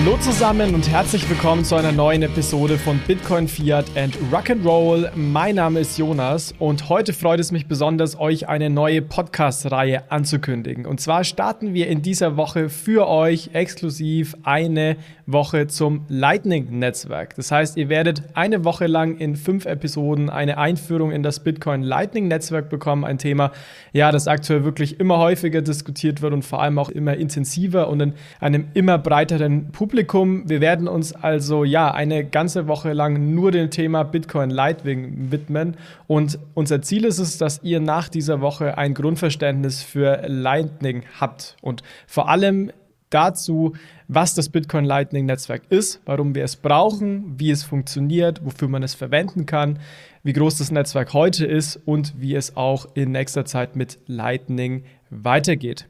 Hallo zusammen und herzlich willkommen zu einer neuen Episode von Bitcoin, Fiat and Rock'n'Roll. Mein Name ist Jonas und heute freut es mich besonders, euch eine neue Podcast-Reihe anzukündigen. Und zwar starten wir in dieser Woche für euch exklusiv eine Woche zum Lightning-Netzwerk. Das heißt, ihr werdet eine Woche lang in fünf Episoden eine Einführung in das Bitcoin Lightning-Netzwerk bekommen. Ein Thema, ja, das aktuell wirklich immer häufiger diskutiert wird und vor allem auch immer intensiver und in einem immer breiteren Publikum Publikum. Wir werden uns also ja eine ganze Woche lang nur dem Thema Bitcoin Lightning widmen. Und unser Ziel ist es, dass ihr nach dieser Woche ein Grundverständnis für Lightning habt und vor allem dazu, was das Bitcoin Lightning Netzwerk ist, warum wir es brauchen, wie es funktioniert, wofür man es verwenden kann, wie groß das Netzwerk heute ist und wie es auch in nächster Zeit mit Lightning weitergeht.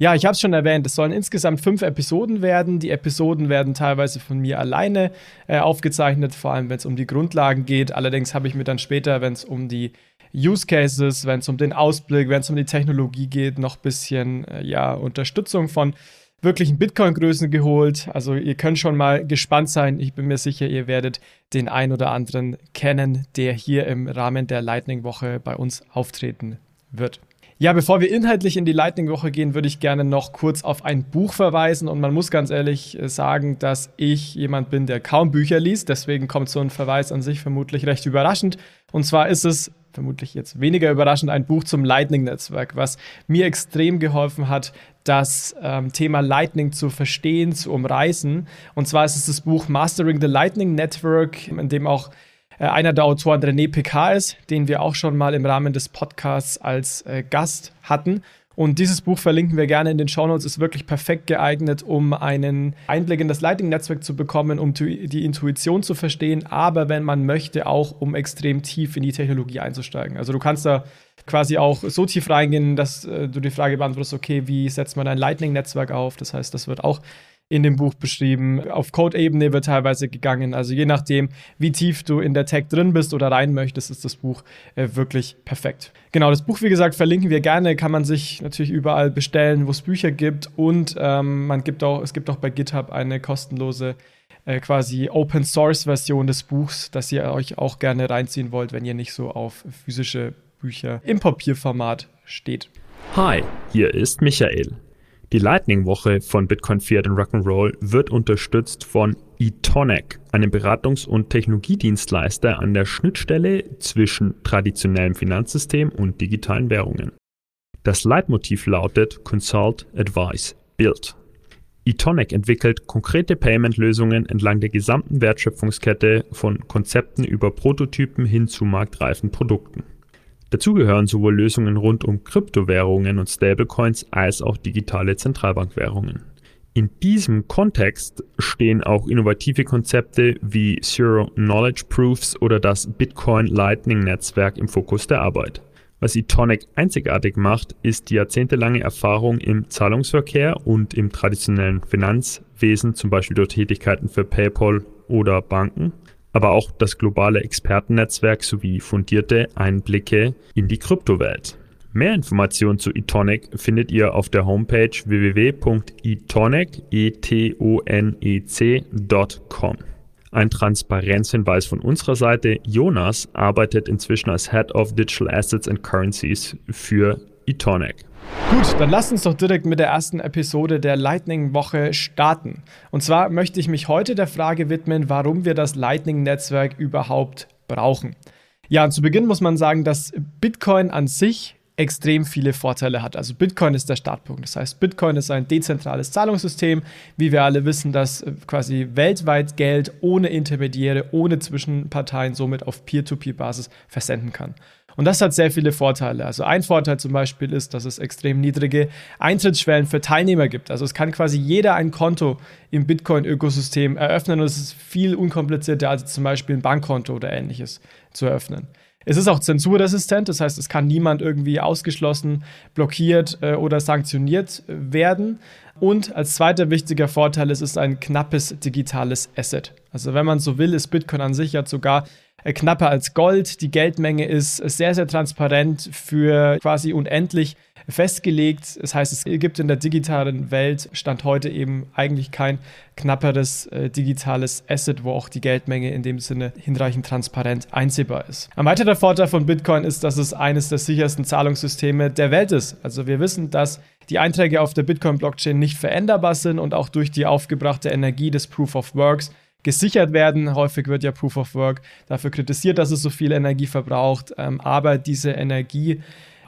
Ja, ich habe es schon erwähnt, es sollen insgesamt fünf Episoden werden. Die Episoden werden teilweise von mir alleine äh, aufgezeichnet, vor allem wenn es um die Grundlagen geht. Allerdings habe ich mir dann später, wenn es um die Use Cases, wenn es um den Ausblick, wenn es um die Technologie geht, noch ein bisschen äh, ja, Unterstützung von wirklichen Bitcoin-Größen geholt. Also ihr könnt schon mal gespannt sein. Ich bin mir sicher, ihr werdet den ein oder anderen kennen, der hier im Rahmen der Lightning-Woche bei uns auftreten wird. Ja, bevor wir inhaltlich in die Lightning-Woche gehen, würde ich gerne noch kurz auf ein Buch verweisen. Und man muss ganz ehrlich äh, sagen, dass ich jemand bin, der kaum Bücher liest. Deswegen kommt so ein Verweis an sich vermutlich recht überraschend. Und zwar ist es vermutlich jetzt weniger überraschend ein Buch zum Lightning-Netzwerk, was mir extrem geholfen hat, das ähm, Thema Lightning zu verstehen, zu umreißen. Und zwar ist es das Buch Mastering the Lightning Network, in dem auch einer der Autoren René Picard ist, den wir auch schon mal im Rahmen des Podcasts als äh, Gast hatten. Und dieses Buch verlinken wir gerne in den Shownotes, ist wirklich perfekt geeignet, um einen Einblick in das Lightning-Netzwerk zu bekommen, um die Intuition zu verstehen, aber wenn man möchte, auch um extrem tief in die Technologie einzusteigen. Also du kannst da quasi auch so tief reingehen, dass äh, du die Frage beantwortest, okay, wie setzt man ein Lightning-Netzwerk auf? Das heißt, das wird auch in dem Buch beschrieben. Auf Code-Ebene wird teilweise gegangen. Also je nachdem, wie tief du in der Tech drin bist oder rein möchtest, ist das Buch äh, wirklich perfekt. Genau, das Buch, wie gesagt, verlinken wir gerne. Kann man sich natürlich überall bestellen, wo es Bücher gibt. Und ähm, man gibt auch, es gibt auch bei GitHub eine kostenlose äh, quasi Open Source Version des Buchs, dass ihr euch auch gerne reinziehen wollt, wenn ihr nicht so auf physische Bücher im Papierformat steht. Hi, hier ist Michael. Die Lightning-Woche von Bitcoin Fiat und Rock'n'Roll wird unterstützt von eTonic, einem Beratungs- und Technologiedienstleister an der Schnittstelle zwischen traditionellem Finanzsystem und digitalen Währungen. Das Leitmotiv lautet Consult, Advise, Build. eTonic entwickelt konkrete Payment-Lösungen entlang der gesamten Wertschöpfungskette von Konzepten über Prototypen hin zu marktreifen Produkten. Dazu gehören sowohl Lösungen rund um Kryptowährungen und Stablecoins als auch digitale Zentralbankwährungen. In diesem Kontext stehen auch innovative Konzepte wie Zero Knowledge Proofs oder das Bitcoin Lightning Netzwerk im Fokus der Arbeit. Was eTonic einzigartig macht, ist die jahrzehntelange Erfahrung im Zahlungsverkehr und im traditionellen Finanzwesen, zum Beispiel durch Tätigkeiten für PayPal oder Banken, aber auch das globale Expertennetzwerk sowie fundierte Einblicke in die Kryptowelt. Mehr Informationen zu eTonic findet ihr auf der Homepage www.etonic.com. Ein Transparenzhinweis von unserer Seite. Jonas arbeitet inzwischen als Head of Digital Assets and Currencies für eTonic. Gut, dann lasst uns doch direkt mit der ersten Episode der Lightning-Woche starten. Und zwar möchte ich mich heute der Frage widmen, warum wir das Lightning-Netzwerk überhaupt brauchen. Ja, zu Beginn muss man sagen, dass Bitcoin an sich extrem viele Vorteile hat. Also Bitcoin ist der Startpunkt. Das heißt, Bitcoin ist ein dezentrales Zahlungssystem, wie wir alle wissen, das quasi weltweit Geld ohne Intermediäre, ohne Zwischenparteien somit auf Peer-to-Peer-Basis versenden kann. Und das hat sehr viele Vorteile. Also ein Vorteil zum Beispiel ist, dass es extrem niedrige Eintrittsschwellen für Teilnehmer gibt. Also es kann quasi jeder ein Konto im Bitcoin-Ökosystem eröffnen und es ist viel unkomplizierter als zum Beispiel ein Bankkonto oder ähnliches zu eröffnen. Es ist auch zensurresistent, das heißt, es kann niemand irgendwie ausgeschlossen, blockiert äh, oder sanktioniert werden. Und als zweiter wichtiger Vorteil ist es ein knappes digitales Asset. Also wenn man so will, ist Bitcoin an sich ja sogar äh, knapper als Gold. Die Geldmenge ist sehr, sehr transparent für quasi unendlich festgelegt. Das heißt, es gibt in der digitalen Welt Stand heute eben eigentlich kein knapperes äh, digitales Asset, wo auch die Geldmenge in dem Sinne hinreichend transparent einsehbar ist. Ein weiterer Vorteil von Bitcoin ist, dass es eines der sichersten Zahlungssysteme der Welt ist. Also wir wissen, dass die Einträge auf der Bitcoin-Blockchain nicht veränderbar sind und auch durch die aufgebrachte Energie des Proof of Works gesichert werden. Häufig wird ja Proof of Work dafür kritisiert, dass es so viel Energie verbraucht, ähm, aber diese Energie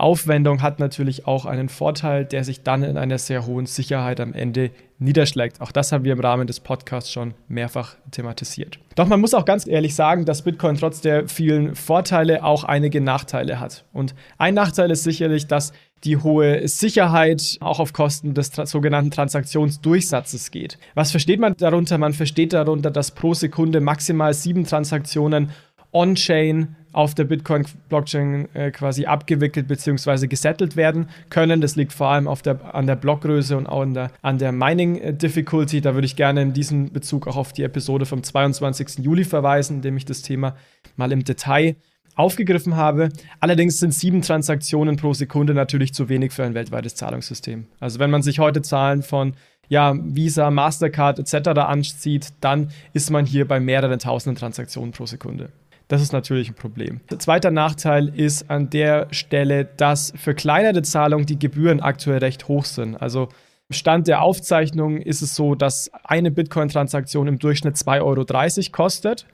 Aufwendung hat natürlich auch einen Vorteil, der sich dann in einer sehr hohen Sicherheit am Ende niederschlägt. Auch das haben wir im Rahmen des Podcasts schon mehrfach thematisiert. Doch man muss auch ganz ehrlich sagen, dass Bitcoin trotz der vielen Vorteile auch einige Nachteile hat. Und ein Nachteil ist sicherlich, dass die hohe Sicherheit auch auf Kosten des tra sogenannten Transaktionsdurchsatzes geht. Was versteht man darunter? Man versteht darunter, dass pro Sekunde maximal sieben Transaktionen on-chain auf der Bitcoin-Blockchain äh, quasi abgewickelt bzw. gesettelt werden können. Das liegt vor allem auf der, an der Blockgröße und auch der, an der Mining-Difficulty. Da würde ich gerne in diesem Bezug auch auf die Episode vom 22. Juli verweisen, in dem ich das Thema mal im Detail aufgegriffen habe. Allerdings sind sieben Transaktionen pro Sekunde natürlich zu wenig für ein weltweites Zahlungssystem. Also wenn man sich heute Zahlen von ja, Visa, Mastercard etc. anzieht, dann ist man hier bei mehreren tausenden Transaktionen pro Sekunde. Das ist natürlich ein Problem. Der zweite Nachteil ist an der Stelle, dass für kleinere Zahlungen die Gebühren aktuell recht hoch sind. Also Stand der Aufzeichnung ist es so, dass eine Bitcoin-Transaktion im Durchschnitt 2,30 Euro kostet.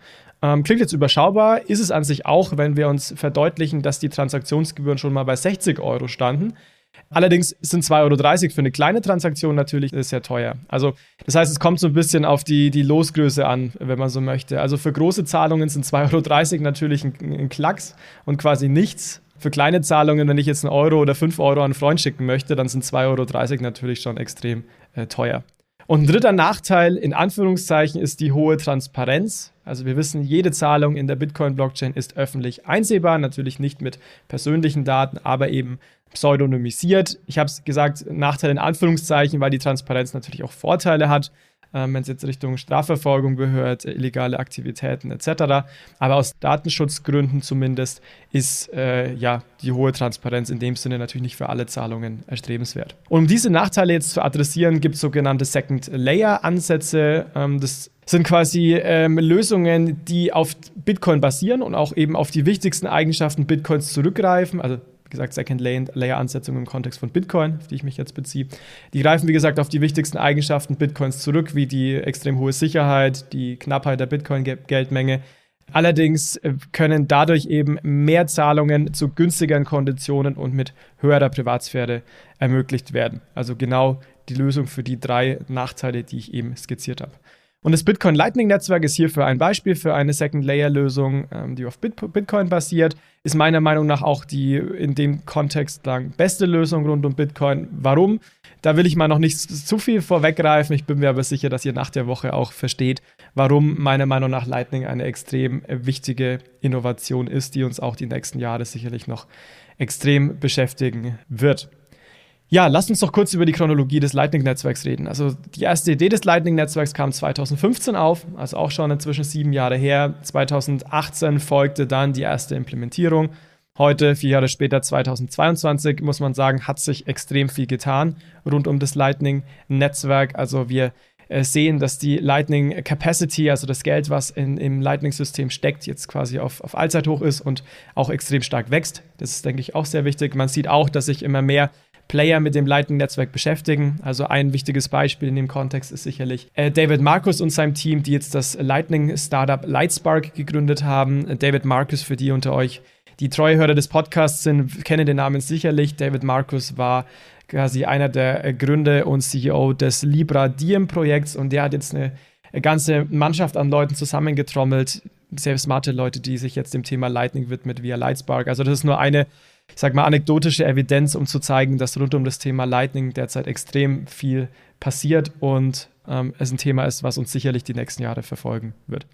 Ähm, klingt jetzt überschaubar, ist es an sich auch, wenn wir uns verdeutlichen, dass die Transaktionsgebühren schon mal bei 60 Euro standen. Allerdings sind 2,30 Euro für eine kleine Transaktion natürlich sehr teuer. Also das heißt, es kommt so ein bisschen auf die, die Losgröße an, wenn man so möchte. Also für große Zahlungen sind 2,30 Euro natürlich ein, ein Klacks und quasi nichts. Für kleine Zahlungen, wenn ich jetzt einen Euro oder 5 Euro an einen Freund schicken möchte, dann sind 2,30 Euro natürlich schon extrem äh, teuer. Und ein dritter Nachteil in Anführungszeichen ist die hohe Transparenz. Also wir wissen, jede Zahlung in der Bitcoin-Blockchain ist öffentlich einsehbar, natürlich nicht mit persönlichen Daten, aber eben pseudonymisiert. Ich habe es gesagt, Nachteil in Anführungszeichen, weil die Transparenz natürlich auch Vorteile hat, ähm, wenn es jetzt Richtung Strafverfolgung gehört, illegale Aktivitäten etc. Aber aus Datenschutzgründen zumindest ist äh, ja die hohe Transparenz in dem Sinne natürlich nicht für alle Zahlungen erstrebenswert. Und um diese Nachteile jetzt zu adressieren, gibt es sogenannte Second-Layer-Ansätze. Ähm, das sind quasi ähm, Lösungen, die auf Bitcoin basieren und auch eben auf die wichtigsten Eigenschaften Bitcoins zurückgreifen. Also wie gesagt, Second-Layer-Ansetzungen im Kontext von Bitcoin, auf die ich mich jetzt beziehe. Die greifen, wie gesagt, auf die wichtigsten Eigenschaften Bitcoins zurück, wie die extrem hohe Sicherheit, die Knappheit der Bitcoin-Geldmenge. Allerdings äh, können dadurch eben mehr Zahlungen zu günstigeren Konditionen und mit höherer Privatsphäre ermöglicht werden. Also genau die Lösung für die drei Nachteile, die ich eben skizziert habe. Und das Bitcoin Lightning Netzwerk ist hierfür ein Beispiel für eine Second Layer Lösung, ähm, die auf Bit Bitcoin basiert. Ist meiner Meinung nach auch die in dem Kontext lang beste Lösung rund um Bitcoin. Warum? Da will ich mal noch nicht zu viel vorweggreifen. Ich bin mir aber sicher, dass ihr nach der Woche auch versteht, warum meiner Meinung nach Lightning eine extrem wichtige Innovation ist, die uns auch die nächsten Jahre sicherlich noch extrem beschäftigen wird. Ja, lasst uns doch kurz über die Chronologie des Lightning-Netzwerks reden. Also die erste Idee des Lightning-Netzwerks kam 2015 auf, also auch schon inzwischen sieben Jahre her. 2018 folgte dann die erste Implementierung. Heute, vier Jahre später, 2022, muss man sagen, hat sich extrem viel getan rund um das Lightning-Netzwerk. Also wir äh, sehen, dass die Lightning Capacity, also das Geld, was in, im Lightning-System steckt, jetzt quasi auf, auf Allzeithoch ist und auch extrem stark wächst. Das ist, denke ich, auch sehr wichtig. Man sieht auch, dass sich immer mehr Player mit dem Lightning-Netzwerk beschäftigen. Also ein wichtiges Beispiel in dem Kontext ist sicherlich äh, David Marcus und sein Team, die jetzt das Lightning-Startup Lightspark gegründet haben. David Marcus, für die unter euch, die treue Hörer des Podcasts sind, kennen den Namen sicherlich. David Marcus war quasi einer der äh, Gründer und CEO des Libra Diem-Projekts und der hat jetzt eine ganze Mannschaft an Leuten zusammengetrommelt, sehr smarte Leute, die sich jetzt dem Thema Lightning widmet via Lightspark. Also das ist nur eine ich sag mal, anekdotische Evidenz, um zu zeigen, dass rund um das Thema Lightning derzeit extrem viel passiert und ähm, es ein Thema ist, was uns sicherlich die nächsten Jahre verfolgen wird.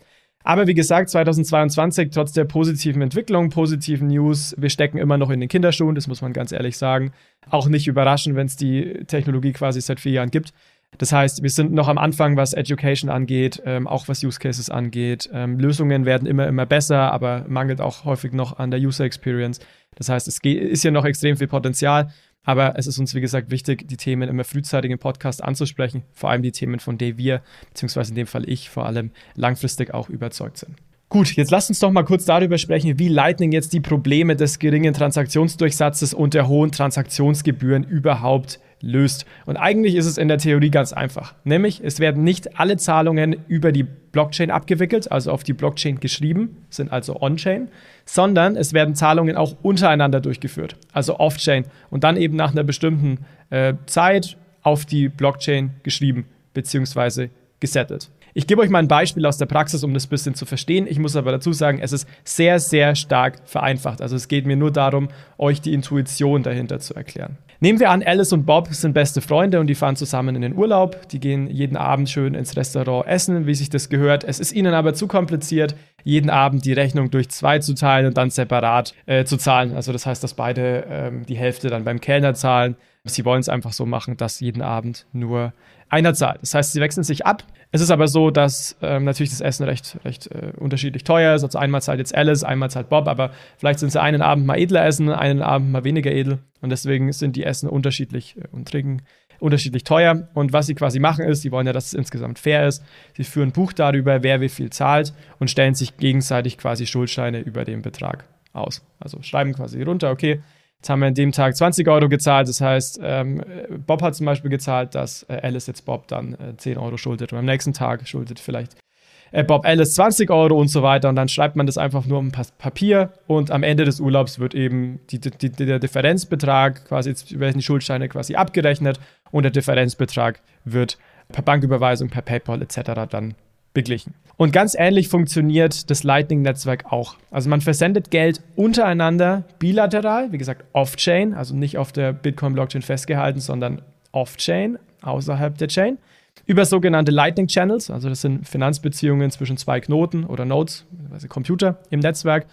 Aber wie gesagt, 2022, trotz der positiven Entwicklung, positiven News, wir stecken immer noch in den Kinderschuhen, das muss man ganz ehrlich sagen. Auch nicht überraschen, wenn es die Technologie quasi seit vier Jahren gibt. Das heißt, wir sind noch am Anfang, was Education angeht, ähm, auch was Use Cases angeht. Ähm, Lösungen werden immer, immer besser, aber mangelt auch häufig noch an der User Experience. Das heißt, es ist hier noch extrem viel Potenzial. Aber es ist uns, wie gesagt, wichtig, die Themen immer frühzeitig im Podcast anzusprechen, vor allem die Themen, von denen wir, beziehungsweise in dem Fall ich, vor allem langfristig auch überzeugt sind. Gut, jetzt lasst uns doch mal kurz darüber sprechen, wie Lightning jetzt die Probleme des geringen Transaktionsdurchsatzes und der hohen Transaktionsgebühren überhaupt löst. Und eigentlich ist es in der Theorie ganz einfach. Nämlich, es werden nicht alle Zahlungen über die Blockchain abgewickelt, also auf die Blockchain geschrieben, sind also on-chain, sondern es werden Zahlungen auch untereinander durchgeführt, also off-chain und dann eben nach einer bestimmten äh, Zeit auf die Blockchain geschrieben bzw. gesettelt. Ich gebe euch mal ein Beispiel aus der Praxis, um das bisschen zu verstehen. Ich muss aber dazu sagen, es ist sehr, sehr stark vereinfacht. Also es geht mir nur darum, euch die Intuition dahinter zu erklären. Nehmen wir an, Alice und Bob sind beste Freunde und die fahren zusammen in den Urlaub. Die gehen jeden Abend schön ins Restaurant essen, wie sich das gehört. Es ist ihnen aber zu kompliziert, jeden Abend die Rechnung durch zwei zu teilen und dann separat äh, zu zahlen. Also das heißt, dass beide ähm, die Hälfte dann beim Kellner zahlen. Sie wollen es einfach so machen, dass jeden Abend nur einer zahlt. Das heißt, sie wechseln sich ab. Es ist aber so, dass ähm, natürlich das Essen recht, recht äh, unterschiedlich teuer ist. Also einmal zahlt jetzt Alice, einmal zahlt Bob, aber vielleicht sind sie einen Abend mal edler essen, einen Abend mal weniger edel. Und deswegen sind die Essen unterschiedlich äh, und trinken unterschiedlich teuer. Und was sie quasi machen ist, sie wollen ja, dass es insgesamt fair ist. Sie führen ein Buch darüber, wer wie viel zahlt und stellen sich gegenseitig quasi Schuldscheine über den Betrag aus. Also schreiben quasi runter, okay, Jetzt haben wir an dem Tag 20 Euro gezahlt. Das heißt, ähm, Bob hat zum Beispiel gezahlt, dass äh, Alice jetzt Bob dann äh, 10 Euro schuldet. Und am nächsten Tag schuldet vielleicht äh, Bob Alice 20 Euro und so weiter. Und dann schreibt man das einfach nur auf ein Papier. Und am Ende des Urlaubs wird eben die, die, der Differenzbetrag, quasi jetzt werden die Schuldscheine quasi abgerechnet. Und der Differenzbetrag wird per Banküberweisung, per PayPal etc. dann beglichen. Und ganz ähnlich funktioniert das Lightning-Netzwerk auch. Also man versendet Geld untereinander bilateral, wie gesagt off-chain, also nicht auf der Bitcoin-Blockchain festgehalten, sondern off-chain, außerhalb der Chain, über sogenannte Lightning-Channels, also das sind Finanzbeziehungen zwischen zwei Knoten oder Nodes, also Computer im Netzwerk.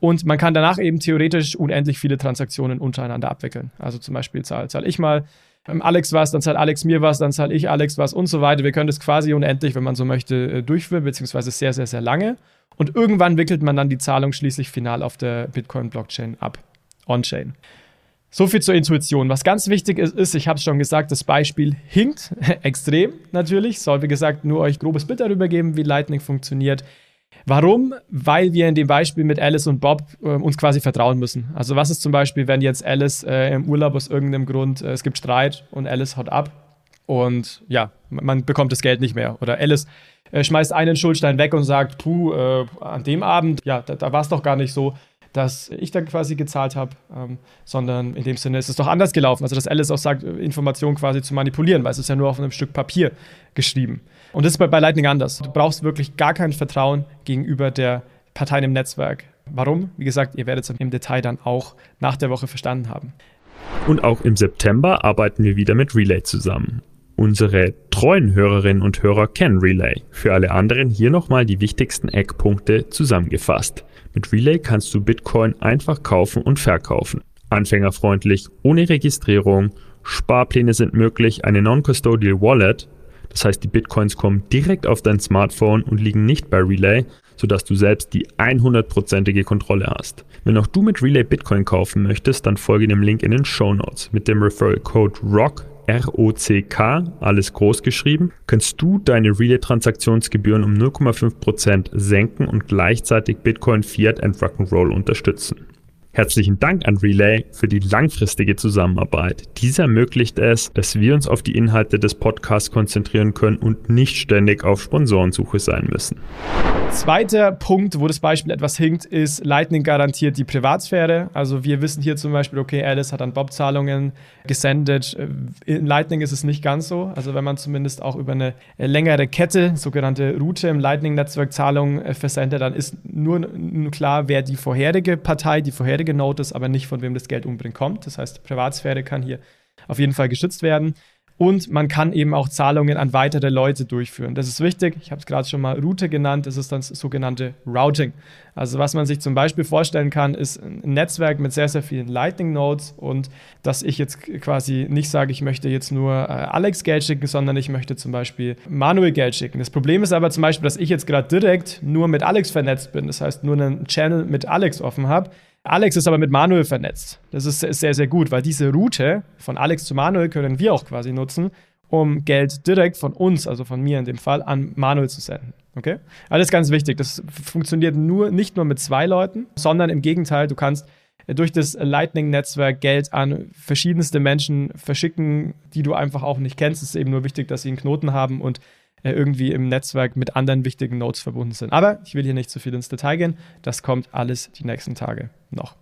Und man kann danach eben theoretisch unendlich viele Transaktionen untereinander abwickeln. Also zum Beispiel zahle zahl ich mal ähm, Alex was, dann zahlt Alex mir was, dann zahle ich Alex was und so weiter. Wir können das quasi unendlich, wenn man so möchte, äh, durchführen, beziehungsweise sehr, sehr, sehr lange. Und irgendwann wickelt man dann die Zahlung schließlich final auf der Bitcoin-Blockchain ab. On-Chain. So viel zur Intuition. Was ganz wichtig ist, ist ich habe es schon gesagt, das Beispiel hinkt extrem natürlich. Soll, wie gesagt, nur euch grobes Bild darüber geben, wie Lightning funktioniert. Warum? Weil wir in dem Beispiel mit Alice und Bob äh, uns quasi vertrauen müssen. Also was ist zum Beispiel, wenn jetzt Alice äh, im Urlaub aus irgendeinem Grund, äh, es gibt Streit und Alice haut ab und ja, man bekommt das Geld nicht mehr. Oder Alice äh, schmeißt einen Schuldstein weg und sagt, puh, äh, an dem Abend, ja, da, da war es doch gar nicht so dass ich dann quasi gezahlt habe, ähm, sondern in dem Sinne ist es doch anders gelaufen. Also dass Alice auch sagt, Informationen quasi zu manipulieren, weil es ist ja nur auf einem Stück Papier geschrieben. Und das ist bei, bei Lightning anders. Du brauchst wirklich gar kein Vertrauen gegenüber der Parteien im Netzwerk. Warum? Wie gesagt, ihr werdet es im Detail dann auch nach der Woche verstanden haben. Und auch im September arbeiten wir wieder mit Relay zusammen. Unsere treuen Hörerinnen und Hörer kennen Relay. Für alle anderen hier nochmal die wichtigsten Eckpunkte zusammengefasst. Mit Relay kannst du Bitcoin einfach kaufen und verkaufen. Anfängerfreundlich, ohne Registrierung, Sparpläne sind möglich, eine Non-Custodial Wallet das heißt, die Bitcoins kommen direkt auf dein Smartphone und liegen nicht bei Relay, sodass du selbst die 100%ige Kontrolle hast. Wenn auch du mit Relay Bitcoin kaufen möchtest, dann folge dem Link in den Show Notes. Mit dem Referral Code ROCK R-O-C-K, alles groß geschrieben, kannst du deine Relay-Transaktionsgebühren um 0,5% senken und gleichzeitig Bitcoin, Fiat und Rock'n'Roll unterstützen. Herzlichen Dank an Relay für die langfristige Zusammenarbeit. Dies ermöglicht es, dass wir uns auf die Inhalte des Podcasts konzentrieren können und nicht ständig auf Sponsorensuche sein müssen. Zweiter Punkt, wo das Beispiel etwas hinkt, ist, Lightning garantiert die Privatsphäre. Also wir wissen hier zum Beispiel, okay, Alice hat an Bob Zahlungen gesendet. In Lightning ist es nicht ganz so. Also wenn man zumindest auch über eine längere Kette, sogenannte Route im Lightning-Netzwerk Zahlungen äh, versendet, dann ist nur, nur klar, wer die vorherige Partei, die vorherige Note ist, aber nicht von wem das Geld unbedingt kommt. Das heißt, Privatsphäre kann hier auf jeden Fall geschützt werden. Und man kann eben auch Zahlungen an weitere Leute durchführen. Das ist wichtig. Ich habe es gerade schon mal Route genannt. Das ist dann das sogenannte Routing. Also was man sich zum Beispiel vorstellen kann, ist ein Netzwerk mit sehr, sehr vielen Lightning Nodes und dass ich jetzt quasi nicht sage, ich möchte jetzt nur äh, Alex Geld schicken, sondern ich möchte zum Beispiel Manuel Geld schicken. Das Problem ist aber zum Beispiel, dass ich jetzt gerade direkt nur mit Alex vernetzt bin. Das heißt, nur einen Channel mit Alex offen habe Alex ist aber mit Manuel vernetzt. Das ist sehr, sehr gut, weil diese Route von Alex zu Manuel können wir auch quasi nutzen, um Geld direkt von uns, also von mir in dem Fall, an Manuel zu senden. Okay? Alles ganz wichtig. Das funktioniert nur, nicht nur mit zwei Leuten, sondern im Gegenteil, du kannst durch das Lightning-Netzwerk Geld an verschiedenste Menschen verschicken, die du einfach auch nicht kennst. Es ist eben nur wichtig, dass sie einen Knoten haben und äh, irgendwie im Netzwerk mit anderen wichtigen Nodes verbunden sind. Aber ich will hier nicht zu viel ins Detail gehen. Das kommt alles die nächsten Tage noch.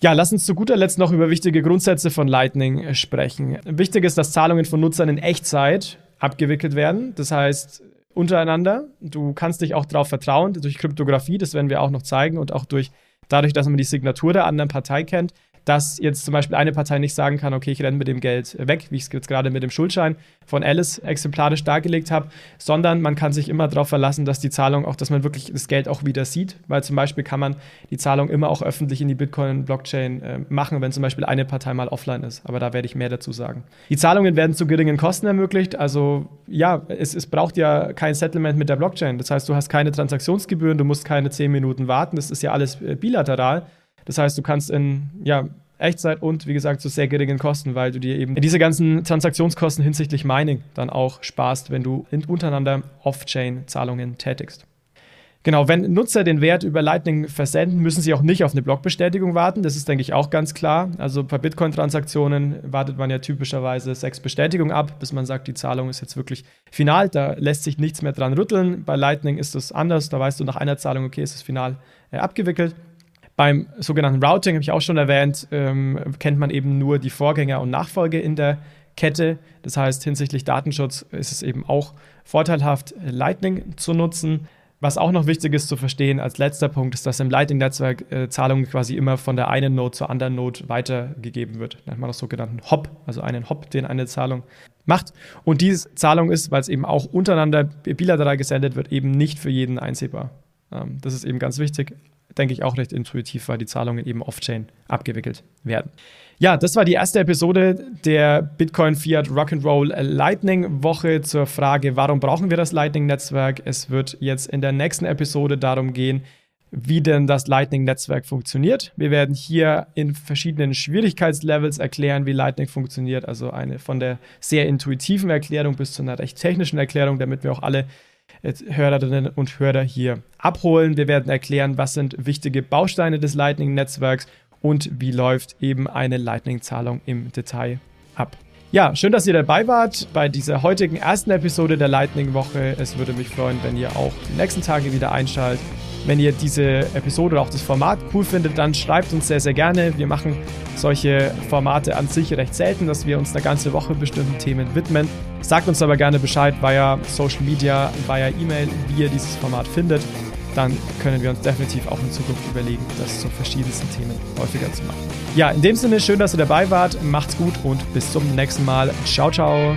Ja, lass uns zu guter Letzt noch über wichtige Grundsätze von Lightning äh, sprechen. Wichtig ist, dass Zahlungen von Nutzern in Echtzeit abgewickelt werden. Das heißt, untereinander. Du kannst dich auch darauf vertrauen, durch Kryptographie, das werden wir auch noch zeigen, und auch durch dadurch, dass man die Signatur der anderen Partei kennt, dass jetzt zum Beispiel eine Partei nicht sagen kann, okay, ich renne mit dem Geld weg, wie ich es jetzt gerade mit dem Schuldschein von Alice exemplarisch dargelegt habe, sondern man kann sich immer darauf verlassen, dass die Zahlung auch, dass man wirklich das Geld auch wieder sieht, weil zum Beispiel kann man die Zahlung immer auch öffentlich in die Bitcoin-Blockchain äh, machen, wenn zum Beispiel eine Partei mal offline ist. Aber da werde ich mehr dazu sagen. Die Zahlungen werden zu geringen Kosten ermöglicht. Also ja, es, es braucht ja kein Settlement mit der Blockchain. Das heißt, du hast keine Transaktionsgebühren, du musst keine zehn Minuten warten. Das ist ja alles äh, bilateral. Das heißt, du kannst in ja, Echtzeit und wie gesagt zu sehr geringen Kosten, weil du dir eben diese ganzen Transaktionskosten hinsichtlich Mining dann auch sparst, wenn du untereinander Off-Chain-Zahlungen tätigst. Genau, wenn Nutzer den Wert über Lightning versenden, müssen sie auch nicht auf eine Blockbestätigung warten. Das ist, denke ich, auch ganz klar. Also bei Bitcoin-Transaktionen wartet man ja typischerweise sechs Bestätigungen ab, bis man sagt, die Zahlung ist jetzt wirklich final. Da lässt sich nichts mehr dran rütteln. Bei Lightning ist das anders. Da weißt du nach einer Zahlung, okay, ist es final äh, abgewickelt. Beim sogenannten Routing, habe ich auch schon erwähnt, ähm, kennt man eben nur die Vorgänger und Nachfolge in der Kette. Das heißt, hinsichtlich Datenschutz ist es eben auch vorteilhaft, Lightning zu nutzen. Was auch noch wichtig ist zu verstehen als letzter Punkt, ist, dass im Lightning-Netzwerk äh, Zahlungen quasi immer von der einen Node zur anderen Node weitergegeben wird. Nennt man das sogenannten Hop, also einen Hop, den eine Zahlung macht. Und diese Zahlung ist, weil es eben auch untereinander bilateral gesendet wird, eben nicht für jeden einsehbar. Ähm, das ist eben ganz wichtig denke ich, auch recht intuitiv, weil die Zahlungen eben off-chain abgewickelt werden. Ja, das war die erste Episode der Bitcoin Fiat Rock'n'Roll Lightning Woche zur Frage, warum brauchen wir das Lightning Netzwerk? Es wird jetzt in der nächsten Episode darum gehen, wie denn das Lightning Netzwerk funktioniert. Wir werden hier in verschiedenen Schwierigkeitslevels erklären, wie Lightning funktioniert, also eine von der sehr intuitiven Erklärung bis zu einer recht technischen Erklärung, damit wir auch alle Hörerinnen und Hörer hier abholen. Wir werden erklären, was sind wichtige Bausteine des Lightning-Netzwerks und wie läuft eben eine Lightning-Zahlung im Detail ab. Ja, schön, dass ihr dabei wart bei dieser heutigen ersten Episode der Lightning-Woche. Es würde mich freuen, wenn ihr auch die nächsten Tage wieder einschaltet. Wenn ihr diese Episode oder auch das Format cool findet, dann schreibt uns sehr, sehr gerne. Wir machen solche Formate an sich recht selten, dass wir uns eine ganze Woche bestimmten Themen widmen. Sagt uns aber gerne Bescheid via Social Media, via E-Mail, wie ihr dieses Format findet. Dann können wir uns definitiv auch in Zukunft überlegen, das zu verschiedensten Themen häufiger zu machen. Ja, in dem Sinne, schön, dass ihr dabei wart. Macht's gut und bis zum nächsten Mal. Ciao, ciao.